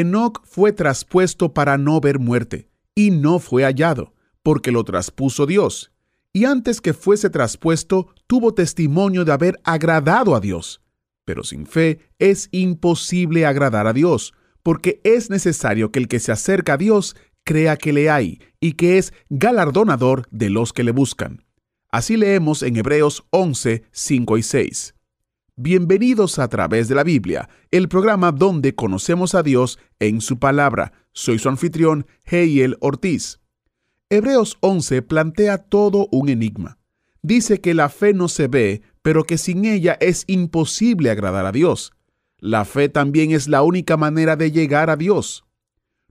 Enoc fue traspuesto para no ver muerte, y no fue hallado, porque lo traspuso Dios. Y antes que fuese traspuesto, tuvo testimonio de haber agradado a Dios. Pero sin fe es imposible agradar a Dios, porque es necesario que el que se acerca a Dios crea que le hay y que es galardonador de los que le buscan. Así leemos en Hebreos 11, 5 y 6. Bienvenidos a través de la Biblia, el programa donde conocemos a Dios en su palabra. Soy su anfitrión, Heiel Ortiz. Hebreos 11 plantea todo un enigma. Dice que la fe no se ve, pero que sin ella es imposible agradar a Dios. La fe también es la única manera de llegar a Dios.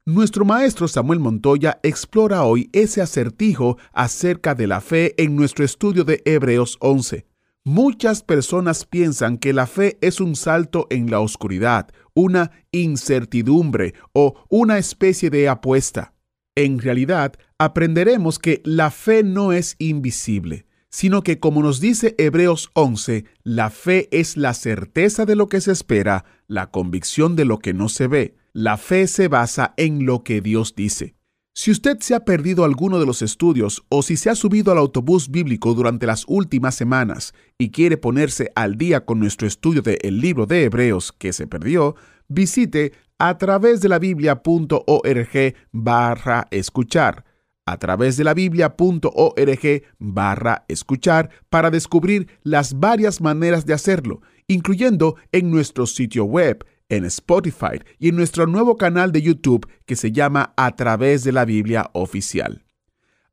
Nuestro maestro Samuel Montoya explora hoy ese acertijo acerca de la fe en nuestro estudio de Hebreos 11. Muchas personas piensan que la fe es un salto en la oscuridad, una incertidumbre o una especie de apuesta. En realidad, aprenderemos que la fe no es invisible, sino que como nos dice Hebreos 11, la fe es la certeza de lo que se espera, la convicción de lo que no se ve. La fe se basa en lo que Dios dice. Si usted se ha perdido alguno de los estudios o si se ha subido al autobús bíblico durante las últimas semanas y quiere ponerse al día con nuestro estudio del el libro de Hebreos que se perdió, visite a través de la biblia.org barra escuchar. A través de la biblia.org barra escuchar para descubrir las varias maneras de hacerlo, incluyendo en nuestro sitio web, en Spotify y en nuestro nuevo canal de YouTube que se llama A través de la Biblia Oficial.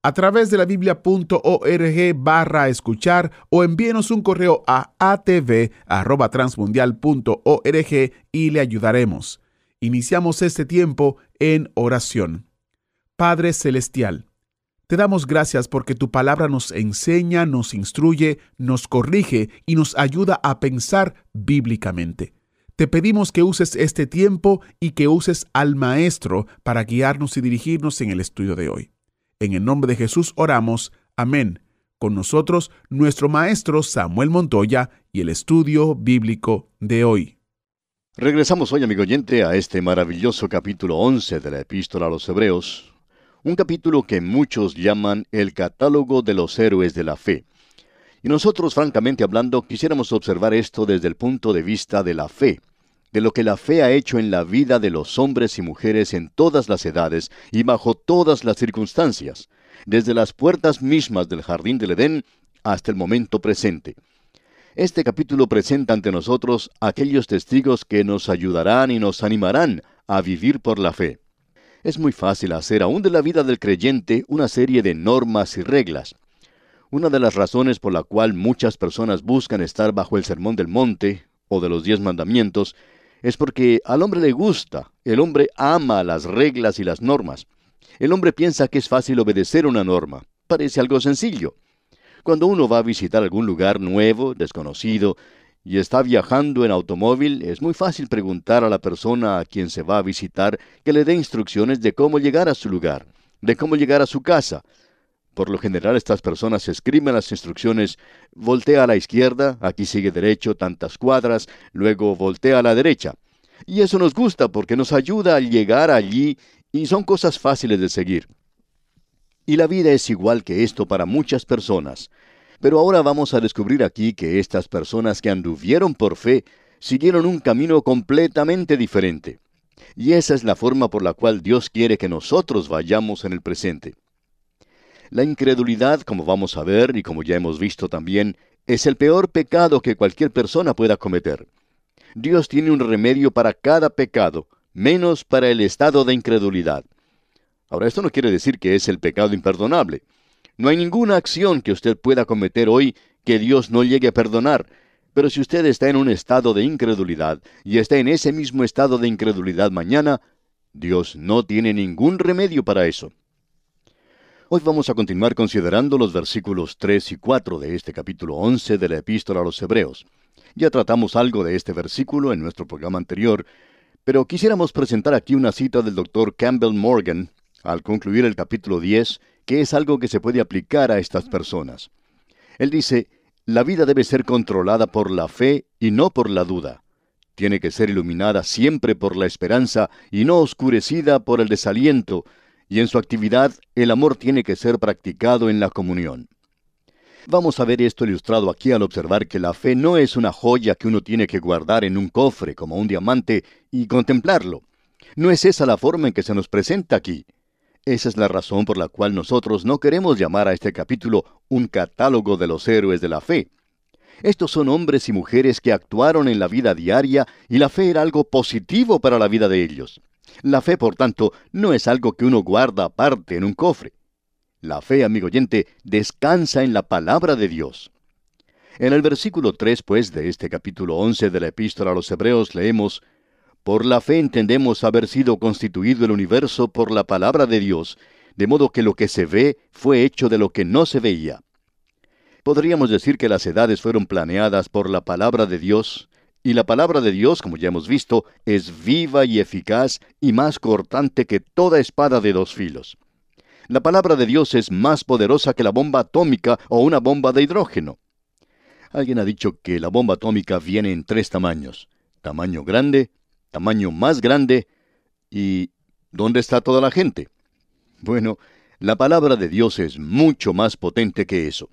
A través de la biblia.org barra escuchar o envíenos un correo a atv.transmundial.org y le ayudaremos. Iniciamos este tiempo en oración. Padre Celestial, te damos gracias porque tu palabra nos enseña, nos instruye, nos corrige y nos ayuda a pensar bíblicamente. Te pedimos que uses este tiempo y que uses al Maestro para guiarnos y dirigirnos en el estudio de hoy. En el nombre de Jesús oramos. Amén. Con nosotros, nuestro Maestro Samuel Montoya y el estudio bíblico de hoy. Regresamos hoy, amigo oyente, a este maravilloso capítulo 11 de la Epístola a los Hebreos, un capítulo que muchos llaman el catálogo de los héroes de la fe. Y nosotros, francamente hablando, quisiéramos observar esto desde el punto de vista de la fe, de lo que la fe ha hecho en la vida de los hombres y mujeres en todas las edades y bajo todas las circunstancias, desde las puertas mismas del jardín del Edén hasta el momento presente. Este capítulo presenta ante nosotros aquellos testigos que nos ayudarán y nos animarán a vivir por la fe. Es muy fácil hacer aún de la vida del creyente una serie de normas y reglas. Una de las razones por la cual muchas personas buscan estar bajo el sermón del monte o de los diez mandamientos es porque al hombre le gusta, el hombre ama las reglas y las normas. El hombre piensa que es fácil obedecer una norma. Parece algo sencillo. Cuando uno va a visitar algún lugar nuevo, desconocido, y está viajando en automóvil, es muy fácil preguntar a la persona a quien se va a visitar que le dé instrucciones de cómo llegar a su lugar, de cómo llegar a su casa. Por lo general estas personas escriben las instrucciones, voltea a la izquierda, aquí sigue derecho tantas cuadras, luego voltea a la derecha. Y eso nos gusta porque nos ayuda a llegar allí y son cosas fáciles de seguir. Y la vida es igual que esto para muchas personas. Pero ahora vamos a descubrir aquí que estas personas que anduvieron por fe siguieron un camino completamente diferente. Y esa es la forma por la cual Dios quiere que nosotros vayamos en el presente. La incredulidad, como vamos a ver y como ya hemos visto también, es el peor pecado que cualquier persona pueda cometer. Dios tiene un remedio para cada pecado, menos para el estado de incredulidad. Ahora, esto no quiere decir que es el pecado imperdonable. No hay ninguna acción que usted pueda cometer hoy que Dios no llegue a perdonar. Pero si usted está en un estado de incredulidad y está en ese mismo estado de incredulidad mañana, Dios no tiene ningún remedio para eso. Hoy vamos a continuar considerando los versículos 3 y 4 de este capítulo 11 de la epístola a los Hebreos. Ya tratamos algo de este versículo en nuestro programa anterior, pero quisiéramos presentar aquí una cita del doctor Campbell Morgan al concluir el capítulo 10, que es algo que se puede aplicar a estas personas. Él dice, la vida debe ser controlada por la fe y no por la duda. Tiene que ser iluminada siempre por la esperanza y no oscurecida por el desaliento, y en su actividad el amor tiene que ser practicado en la comunión. Vamos a ver esto ilustrado aquí al observar que la fe no es una joya que uno tiene que guardar en un cofre como un diamante y contemplarlo. No es esa la forma en que se nos presenta aquí. Esa es la razón por la cual nosotros no queremos llamar a este capítulo un catálogo de los héroes de la fe. Estos son hombres y mujeres que actuaron en la vida diaria y la fe era algo positivo para la vida de ellos. La fe, por tanto, no es algo que uno guarda aparte en un cofre. La fe, amigo oyente, descansa en la palabra de Dios. En el versículo 3, pues, de este capítulo 11 de la epístola a los Hebreos leemos, Por la fe entendemos haber sido constituido el universo por la palabra de Dios, de modo que lo que se ve fue hecho de lo que no se veía. Podríamos decir que las edades fueron planeadas por la palabra de Dios, y la palabra de Dios, como ya hemos visto, es viva y eficaz y más cortante que toda espada de dos filos. La palabra de Dios es más poderosa que la bomba atómica o una bomba de hidrógeno. Alguien ha dicho que la bomba atómica viene en tres tamaños. Tamaño grande, tamaño más grande y... ¿Dónde está toda la gente? Bueno, la palabra de Dios es mucho más potente que eso.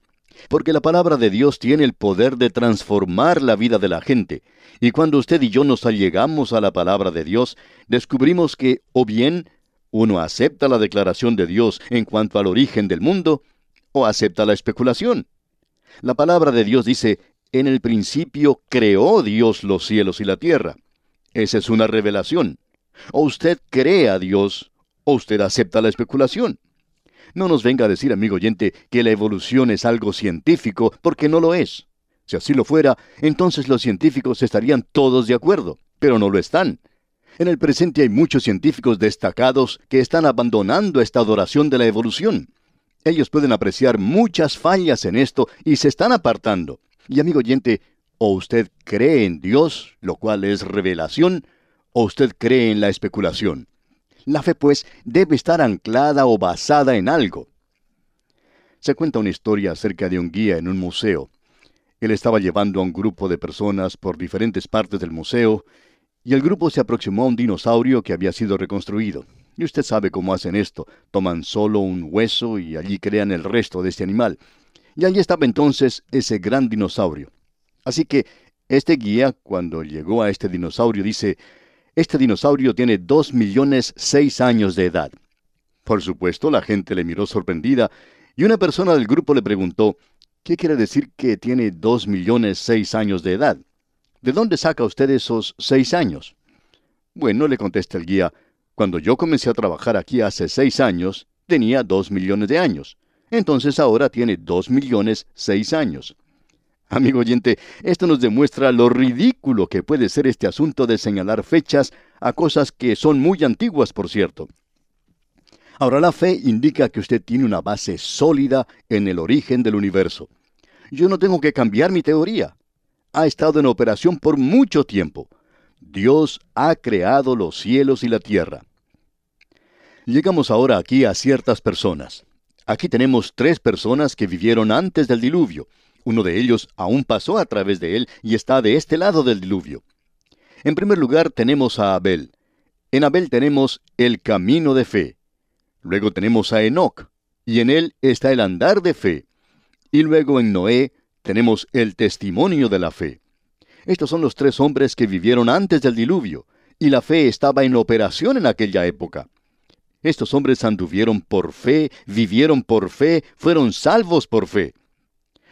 Porque la palabra de Dios tiene el poder de transformar la vida de la gente. Y cuando usted y yo nos allegamos a la palabra de Dios, descubrimos que o bien uno acepta la declaración de Dios en cuanto al origen del mundo, o acepta la especulación. La palabra de Dios dice, en el principio creó Dios los cielos y la tierra. Esa es una revelación. O usted cree a Dios, o usted acepta la especulación. No nos venga a decir, amigo oyente, que la evolución es algo científico, porque no lo es. Si así lo fuera, entonces los científicos estarían todos de acuerdo, pero no lo están. En el presente hay muchos científicos destacados que están abandonando esta adoración de la evolución. Ellos pueden apreciar muchas fallas en esto y se están apartando. Y amigo oyente, o usted cree en Dios, lo cual es revelación, o usted cree en la especulación. La fe, pues, debe estar anclada o basada en algo. Se cuenta una historia acerca de un guía en un museo. Él estaba llevando a un grupo de personas por diferentes partes del museo, y el grupo se aproximó a un dinosaurio que había sido reconstruido. Y usted sabe cómo hacen esto. Toman solo un hueso y allí crean el resto de este animal. Y allí estaba entonces ese gran dinosaurio. Así que este guía, cuando llegó a este dinosaurio, dice, este dinosaurio tiene dos millones seis años de edad. Por supuesto, la gente le miró sorprendida y una persona del grupo le preguntó, ¿qué quiere decir que tiene dos millones seis años de edad? ¿De dónde saca usted esos seis años? Bueno, le contesta el guía, cuando yo comencé a trabajar aquí hace seis años, tenía dos millones de años. Entonces ahora tiene dos millones seis años. Amigo oyente, esto nos demuestra lo ridículo que puede ser este asunto de señalar fechas a cosas que son muy antiguas, por cierto. Ahora la fe indica que usted tiene una base sólida en el origen del universo. Yo no tengo que cambiar mi teoría. Ha estado en operación por mucho tiempo. Dios ha creado los cielos y la tierra. Llegamos ahora aquí a ciertas personas. Aquí tenemos tres personas que vivieron antes del diluvio, uno de ellos aún pasó a través de él y está de este lado del diluvio. En primer lugar tenemos a Abel. En Abel tenemos el camino de fe. Luego tenemos a Enoc, y en él está el andar de fe. Y luego en Noé tenemos el testimonio de la fe. Estos son los tres hombres que vivieron antes del diluvio, y la fe estaba en operación en aquella época. Estos hombres anduvieron por fe, vivieron por fe, fueron salvos por fe.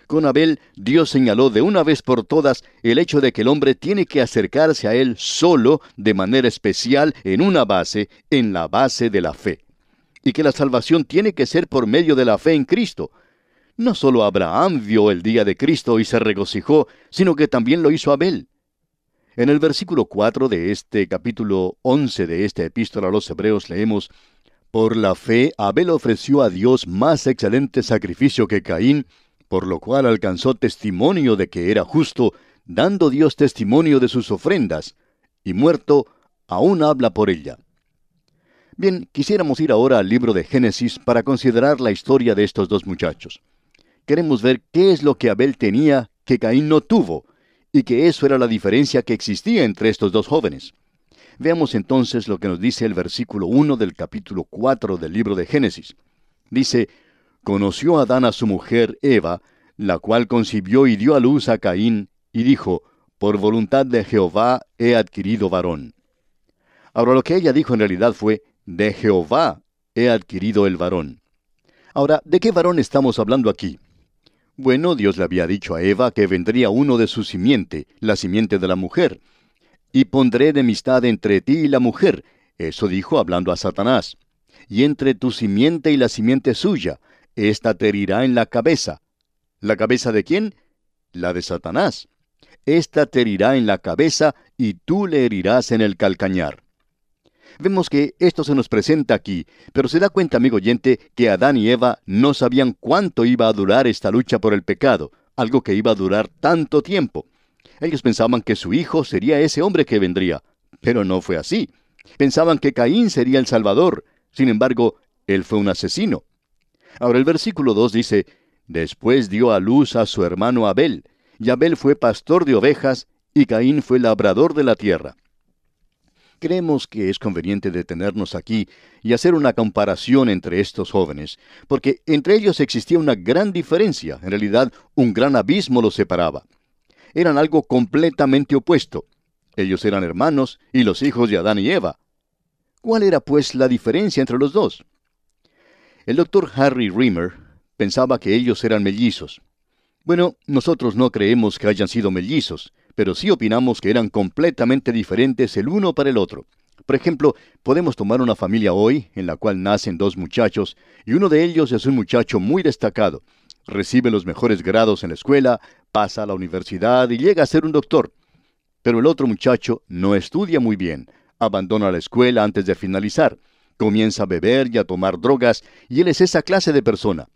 Con Abel, Dios señaló de una vez por todas el hecho de que el hombre tiene que acercarse a Él solo, de manera especial, en una base, en la base de la fe. Y que la salvación tiene que ser por medio de la fe en Cristo. No solo Abraham vio el día de Cristo y se regocijó, sino que también lo hizo Abel. En el versículo 4 de este capítulo 11 de esta epístola a los Hebreos leemos, Por la fe Abel ofreció a Dios más excelente sacrificio que Caín, por lo cual alcanzó testimonio de que era justo, dando Dios testimonio de sus ofrendas, y muerto, aún habla por ella. Bien, quisiéramos ir ahora al libro de Génesis para considerar la historia de estos dos muchachos. Queremos ver qué es lo que Abel tenía que Caín no tuvo, y que eso era la diferencia que existía entre estos dos jóvenes. Veamos entonces lo que nos dice el versículo 1 del capítulo 4 del libro de Génesis. Dice, Conoció Adán a su mujer Eva, la cual concibió y dio a luz a Caín, y dijo, Por voluntad de Jehová he adquirido varón. Ahora lo que ella dijo en realidad fue, De Jehová he adquirido el varón. Ahora, ¿de qué varón estamos hablando aquí? Bueno, Dios le había dicho a Eva que vendría uno de su simiente, la simiente de la mujer. Y pondré enemistad entre ti y la mujer, eso dijo hablando a Satanás. Y entre tu simiente y la simiente suya, ésta te herirá en la cabeza. ¿La cabeza de quién? La de Satanás. Esta te herirá en la cabeza y tú le herirás en el calcañar. Vemos que esto se nos presenta aquí, pero se da cuenta, amigo oyente, que Adán y Eva no sabían cuánto iba a durar esta lucha por el pecado, algo que iba a durar tanto tiempo. Ellos pensaban que su hijo sería ese hombre que vendría, pero no fue así. Pensaban que Caín sería el Salvador, sin embargo, él fue un asesino. Ahora el versículo 2 dice, Después dio a luz a su hermano Abel, y Abel fue pastor de ovejas, y Caín fue labrador de la tierra. Creemos que es conveniente detenernos aquí y hacer una comparación entre estos jóvenes, porque entre ellos existía una gran diferencia, en realidad un gran abismo los separaba. Eran algo completamente opuesto. Ellos eran hermanos y los hijos de Adán y Eva. ¿Cuál era pues la diferencia entre los dos? El doctor Harry Rimmer pensaba que ellos eran mellizos. Bueno, nosotros no creemos que hayan sido mellizos, pero sí opinamos que eran completamente diferentes el uno para el otro. Por ejemplo, podemos tomar una familia hoy en la cual nacen dos muchachos y uno de ellos es un muchacho muy destacado. Recibe los mejores grados en la escuela, pasa a la universidad y llega a ser un doctor. Pero el otro muchacho no estudia muy bien, abandona la escuela antes de finalizar, comienza a beber y a tomar drogas y él es esa clase de persona.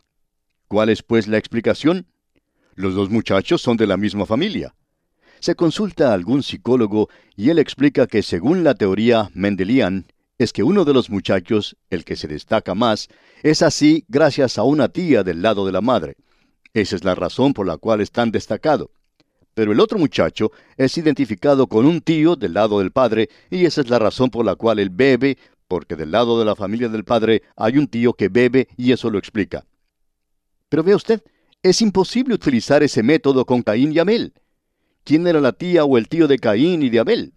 ¿Cuál es pues la explicación? Los dos muchachos son de la misma familia. Se consulta a algún psicólogo y él explica que según la teoría Mendelian, es que uno de los muchachos, el que se destaca más, es así gracias a una tía del lado de la madre. Esa es la razón por la cual es tan destacado. Pero el otro muchacho es identificado con un tío del lado del padre y esa es la razón por la cual él bebe, porque del lado de la familia del padre hay un tío que bebe y eso lo explica. Pero ve usted, es imposible utilizar ese método con Caín y Abel. ¿Quién era la tía o el tío de Caín y de Abel?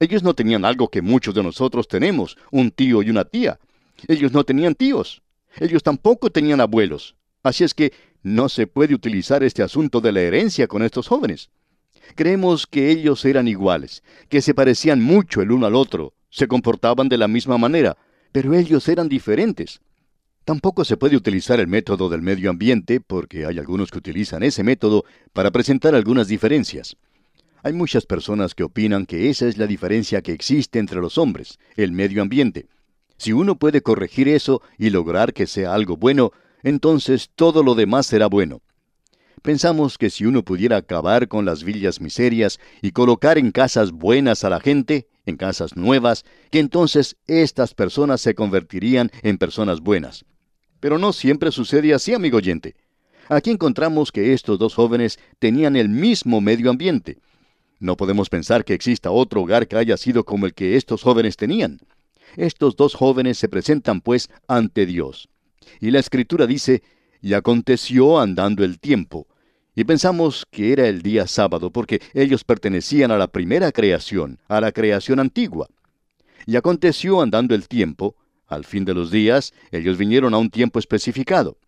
Ellos no tenían algo que muchos de nosotros tenemos, un tío y una tía. Ellos no tenían tíos. Ellos tampoco tenían abuelos. Así es que no se puede utilizar este asunto de la herencia con estos jóvenes. Creemos que ellos eran iguales, que se parecían mucho el uno al otro, se comportaban de la misma manera, pero ellos eran diferentes. Tampoco se puede utilizar el método del medio ambiente porque hay algunos que utilizan ese método para presentar algunas diferencias. Hay muchas personas que opinan que esa es la diferencia que existe entre los hombres, el medio ambiente. Si uno puede corregir eso y lograr que sea algo bueno, entonces todo lo demás será bueno. Pensamos que si uno pudiera acabar con las villas miserias y colocar en casas buenas a la gente, en casas nuevas, que entonces estas personas se convertirían en personas buenas. Pero no siempre sucede así, amigo oyente. Aquí encontramos que estos dos jóvenes tenían el mismo medio ambiente. No podemos pensar que exista otro hogar que haya sido como el que estos jóvenes tenían. Estos dos jóvenes se presentan pues ante Dios. Y la escritura dice, y aconteció andando el tiempo. Y pensamos que era el día sábado porque ellos pertenecían a la primera creación, a la creación antigua. Y aconteció andando el tiempo, al fin de los días, ellos vinieron a un tiempo especificado,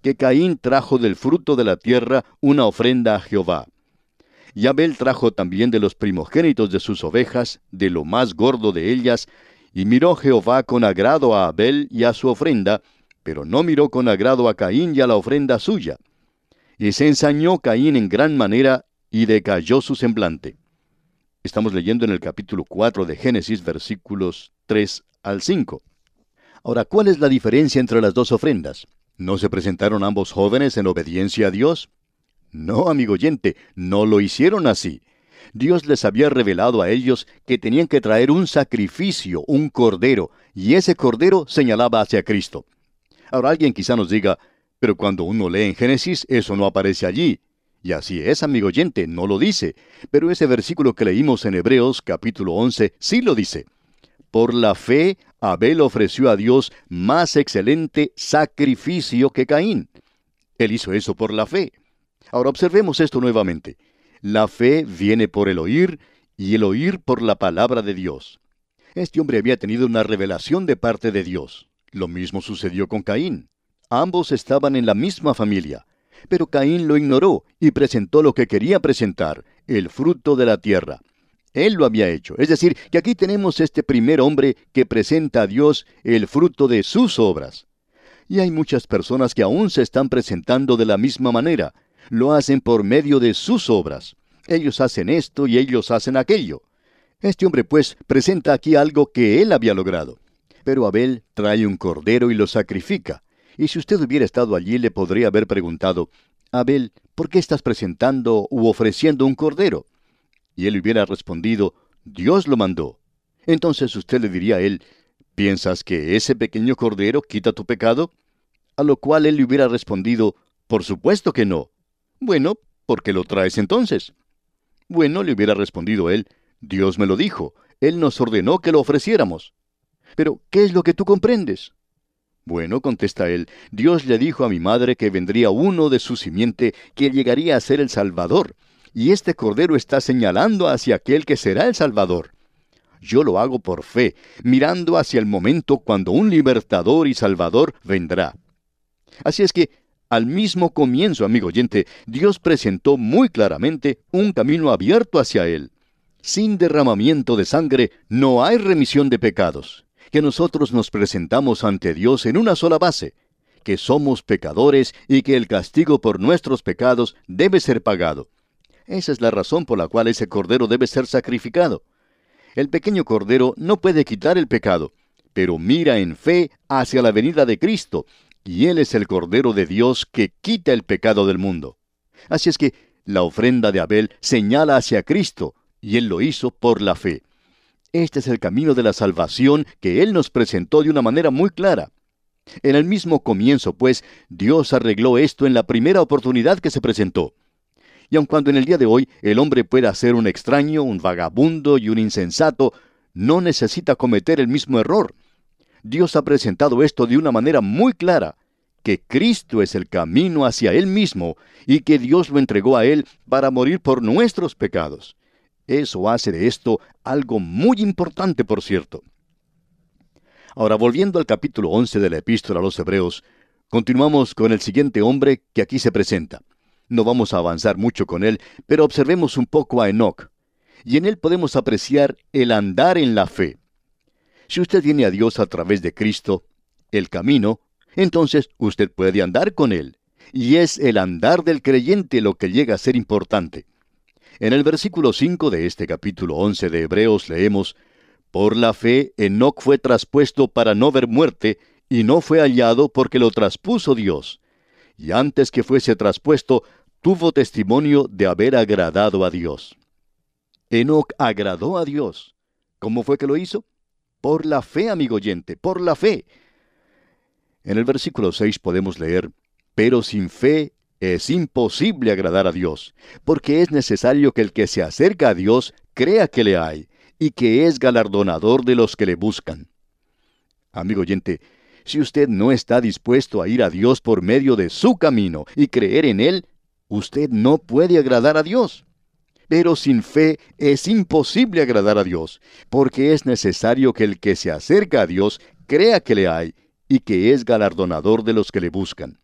que Caín trajo del fruto de la tierra una ofrenda a Jehová. Y Abel trajo también de los primogénitos de sus ovejas, de lo más gordo de ellas, y miró Jehová con agrado a Abel y a su ofrenda, pero no miró con agrado a Caín y a la ofrenda suya. Y se ensañó Caín en gran manera, y decayó su semblante. Estamos leyendo en el capítulo 4 de Génesis, versículos 3 al 5. Ahora, ¿cuál es la diferencia entre las dos ofrendas? ¿No se presentaron ambos jóvenes en obediencia a Dios? No, amigo oyente, no lo hicieron así. Dios les había revelado a ellos que tenían que traer un sacrificio, un cordero, y ese cordero señalaba hacia Cristo. Ahora alguien quizá nos diga, pero cuando uno lee en Génesis, eso no aparece allí. Y así es, amigo oyente, no lo dice. Pero ese versículo que leímos en Hebreos capítulo 11 sí lo dice. Por la fe, Abel ofreció a Dios más excelente sacrificio que Caín. Él hizo eso por la fe. Ahora observemos esto nuevamente. La fe viene por el oír y el oír por la palabra de Dios. Este hombre había tenido una revelación de parte de Dios. Lo mismo sucedió con Caín. Ambos estaban en la misma familia. Pero Caín lo ignoró y presentó lo que quería presentar, el fruto de la tierra. Él lo había hecho. Es decir, que aquí tenemos este primer hombre que presenta a Dios el fruto de sus obras. Y hay muchas personas que aún se están presentando de la misma manera. Lo hacen por medio de sus obras. Ellos hacen esto y ellos hacen aquello. Este hombre pues presenta aquí algo que él había logrado. Pero Abel trae un cordero y lo sacrifica. Y si usted hubiera estado allí, le podría haber preguntado, Abel, ¿por qué estás presentando u ofreciendo un cordero? Y él hubiera respondido, Dios lo mandó. Entonces usted le diría a él, ¿piensas que ese pequeño cordero quita tu pecado? A lo cual él le hubiera respondido, por supuesto que no. Bueno, ¿por qué lo traes entonces? Bueno, le hubiera respondido él, Dios me lo dijo, Él nos ordenó que lo ofreciéramos. Pero, ¿qué es lo que tú comprendes? Bueno, contesta él, Dios le dijo a mi madre que vendría uno de su simiente que llegaría a ser el Salvador, y este cordero está señalando hacia aquel que será el Salvador. Yo lo hago por fe, mirando hacia el momento cuando un libertador y salvador vendrá. Así es que, al mismo comienzo, amigo oyente, Dios presentó muy claramente un camino abierto hacia él. Sin derramamiento de sangre no hay remisión de pecados que nosotros nos presentamos ante Dios en una sola base, que somos pecadores y que el castigo por nuestros pecados debe ser pagado. Esa es la razón por la cual ese cordero debe ser sacrificado. El pequeño cordero no puede quitar el pecado, pero mira en fe hacia la venida de Cristo, y Él es el Cordero de Dios que quita el pecado del mundo. Así es que la ofrenda de Abel señala hacia Cristo, y Él lo hizo por la fe. Este es el camino de la salvación que Él nos presentó de una manera muy clara. En el mismo comienzo, pues, Dios arregló esto en la primera oportunidad que se presentó. Y aun cuando en el día de hoy el hombre pueda ser un extraño, un vagabundo y un insensato, no necesita cometer el mismo error. Dios ha presentado esto de una manera muy clara, que Cristo es el camino hacia Él mismo y que Dios lo entregó a Él para morir por nuestros pecados. Eso hace de esto algo muy importante, por cierto. Ahora, volviendo al capítulo 11 de la epístola a los Hebreos, continuamos con el siguiente hombre que aquí se presenta. No vamos a avanzar mucho con él, pero observemos un poco a Enoch. Y en él podemos apreciar el andar en la fe. Si usted viene a Dios a través de Cristo, el camino, entonces usted puede andar con él. Y es el andar del creyente lo que llega a ser importante. En el versículo 5 de este capítulo 11 de Hebreos leemos, Por la fe Enoc fue traspuesto para no ver muerte, y no fue hallado porque lo traspuso Dios. Y antes que fuese traspuesto, tuvo testimonio de haber agradado a Dios. Enoc agradó a Dios. ¿Cómo fue que lo hizo? Por la fe, amigo oyente, por la fe. En el versículo 6 podemos leer, Pero sin fe es imposible agradar a Dios, porque es necesario que el que se acerca a Dios crea que le hay y que es galardonador de los que le buscan. Amigo oyente, si usted no está dispuesto a ir a Dios por medio de su camino y creer en Él, usted no puede agradar a Dios. Pero sin fe es imposible agradar a Dios, porque es necesario que el que se acerca a Dios crea que le hay y que es galardonador de los que le buscan.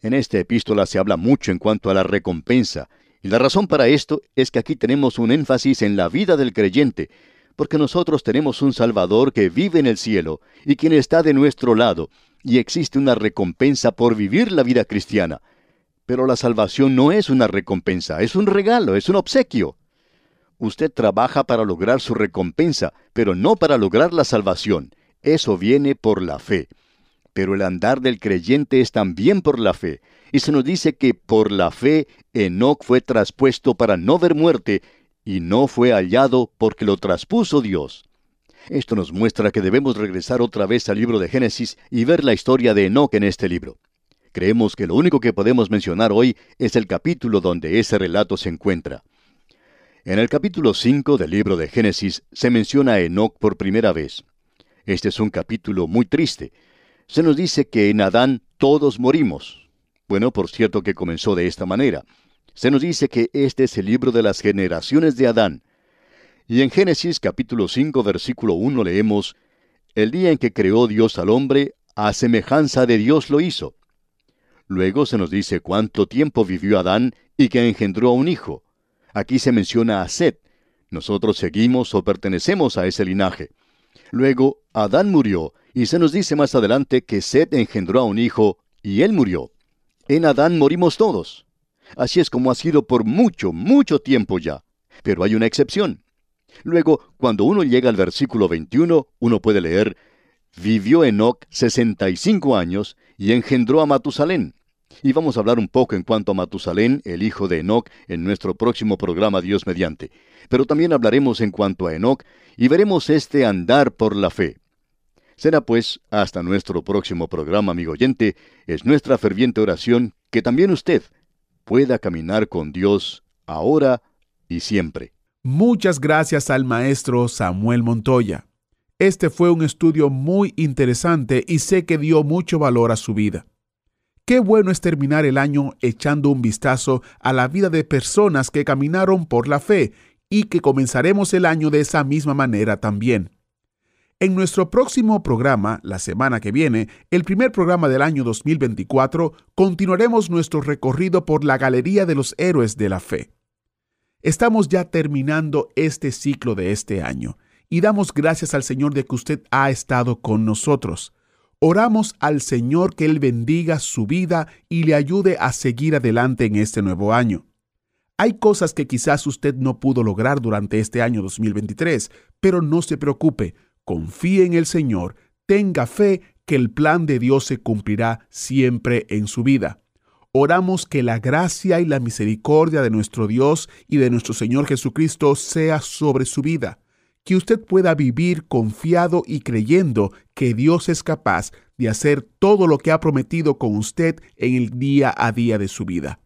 En esta epístola se habla mucho en cuanto a la recompensa, y la razón para esto es que aquí tenemos un énfasis en la vida del creyente, porque nosotros tenemos un Salvador que vive en el cielo y quien está de nuestro lado, y existe una recompensa por vivir la vida cristiana. Pero la salvación no es una recompensa, es un regalo, es un obsequio. usted trabaja para lograr su recompensa, pero no para lograr la salvación. Eso viene por la fe. Pero el andar del creyente es también por la fe. Y se nos dice que por la fe Enoc fue traspuesto para no ver muerte, y no fue hallado porque lo traspuso Dios. Esto nos muestra que debemos regresar otra vez al libro de Génesis y ver la historia de Enoch en este libro. Creemos que lo único que podemos mencionar hoy es el capítulo donde ese relato se encuentra. En el capítulo 5 del libro de Génesis se menciona a Enoch por primera vez. Este es un capítulo muy triste. Se nos dice que en Adán todos morimos. Bueno, por cierto que comenzó de esta manera. Se nos dice que este es el libro de las generaciones de Adán. Y en Génesis capítulo 5 versículo 1 leemos, El día en que creó Dios al hombre, a semejanza de Dios lo hizo. Luego se nos dice cuánto tiempo vivió Adán y que engendró a un hijo. Aquí se menciona a Set. Nosotros seguimos o pertenecemos a ese linaje. Luego, Adán murió, y se nos dice más adelante que Set engendró a un hijo, y él murió. En Adán morimos todos. Así es como ha sido por mucho, mucho tiempo ya. Pero hay una excepción. Luego, cuando uno llega al versículo 21, uno puede leer, vivió Enoc 65 años y engendró a Matusalén. Y vamos a hablar un poco en cuanto a Matusalén, el hijo de Enoc, en nuestro próximo programa Dios mediante. Pero también hablaremos en cuanto a Enoc y veremos este andar por la fe. Será pues hasta nuestro próximo programa, amigo oyente, es nuestra ferviente oración que también usted pueda caminar con Dios ahora y siempre. Muchas gracias al maestro Samuel Montoya. Este fue un estudio muy interesante y sé que dio mucho valor a su vida. Qué bueno es terminar el año echando un vistazo a la vida de personas que caminaron por la fe y que comenzaremos el año de esa misma manera también. En nuestro próximo programa, la semana que viene, el primer programa del año 2024, continuaremos nuestro recorrido por la Galería de los Héroes de la Fe. Estamos ya terminando este ciclo de este año y damos gracias al Señor de que usted ha estado con nosotros. Oramos al Señor que Él bendiga su vida y le ayude a seguir adelante en este nuevo año. Hay cosas que quizás usted no pudo lograr durante este año 2023, pero no se preocupe, confíe en el Señor, tenga fe que el plan de Dios se cumplirá siempre en su vida. Oramos que la gracia y la misericordia de nuestro Dios y de nuestro Señor Jesucristo sea sobre su vida, que usted pueda vivir confiado y creyendo que Dios es capaz de hacer todo lo que ha prometido con usted en el día a día de su vida.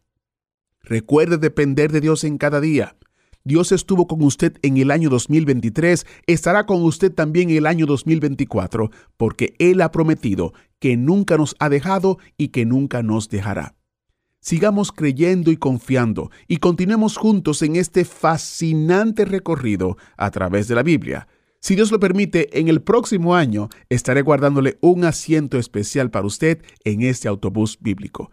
Recuerde depender de Dios en cada día. Dios estuvo con usted en el año 2023, estará con usted también en el año 2024, porque Él ha prometido que nunca nos ha dejado y que nunca nos dejará. Sigamos creyendo y confiando y continuemos juntos en este fascinante recorrido a través de la Biblia. Si Dios lo permite, en el próximo año estaré guardándole un asiento especial para usted en este autobús bíblico.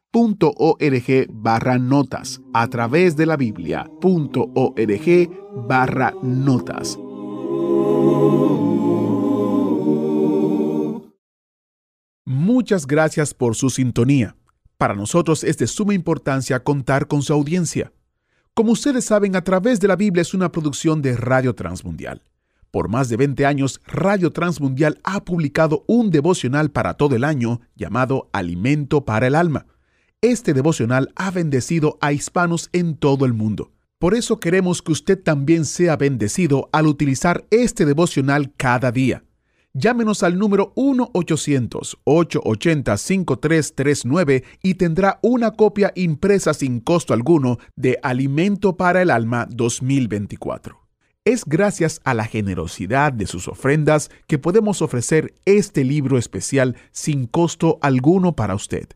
Biblia.org barra notas. A través de la Biblia.org barra notas. Muchas gracias por su sintonía. Para nosotros es de suma importancia contar con su audiencia. Como ustedes saben, a través de la Biblia es una producción de Radio Transmundial. Por más de 20 años, Radio Transmundial ha publicado un devocional para todo el año llamado Alimento para el Alma. Este devocional ha bendecido a hispanos en todo el mundo. Por eso queremos que usted también sea bendecido al utilizar este devocional cada día. Llámenos al número 1-800-880-5339 y tendrá una copia impresa sin costo alguno de Alimento para el Alma 2024. Es gracias a la generosidad de sus ofrendas que podemos ofrecer este libro especial sin costo alguno para usted.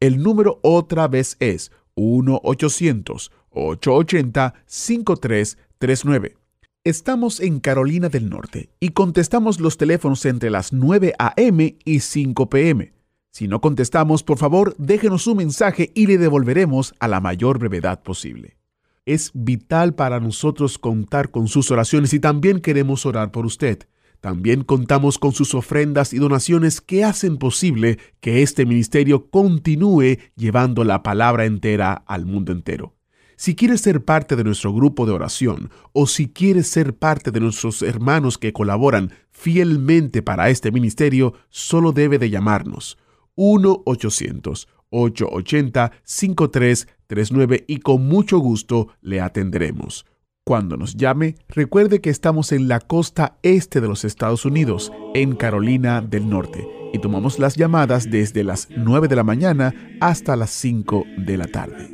El número otra vez es 1-800-880-5339. Estamos en Carolina del Norte y contestamos los teléfonos entre las 9 a.m. y 5 p.m. Si no contestamos, por favor, déjenos un mensaje y le devolveremos a la mayor brevedad posible. Es vital para nosotros contar con sus oraciones y también queremos orar por usted. También contamos con sus ofrendas y donaciones que hacen posible que este ministerio continúe llevando la palabra entera al mundo entero. Si quieres ser parte de nuestro grupo de oración o si quieres ser parte de nuestros hermanos que colaboran fielmente para este ministerio, solo debe de llamarnos 1-800-880-5339 y con mucho gusto le atenderemos. Cuando nos llame, recuerde que estamos en la costa este de los Estados Unidos, en Carolina del Norte, y tomamos las llamadas desde las 9 de la mañana hasta las 5 de la tarde.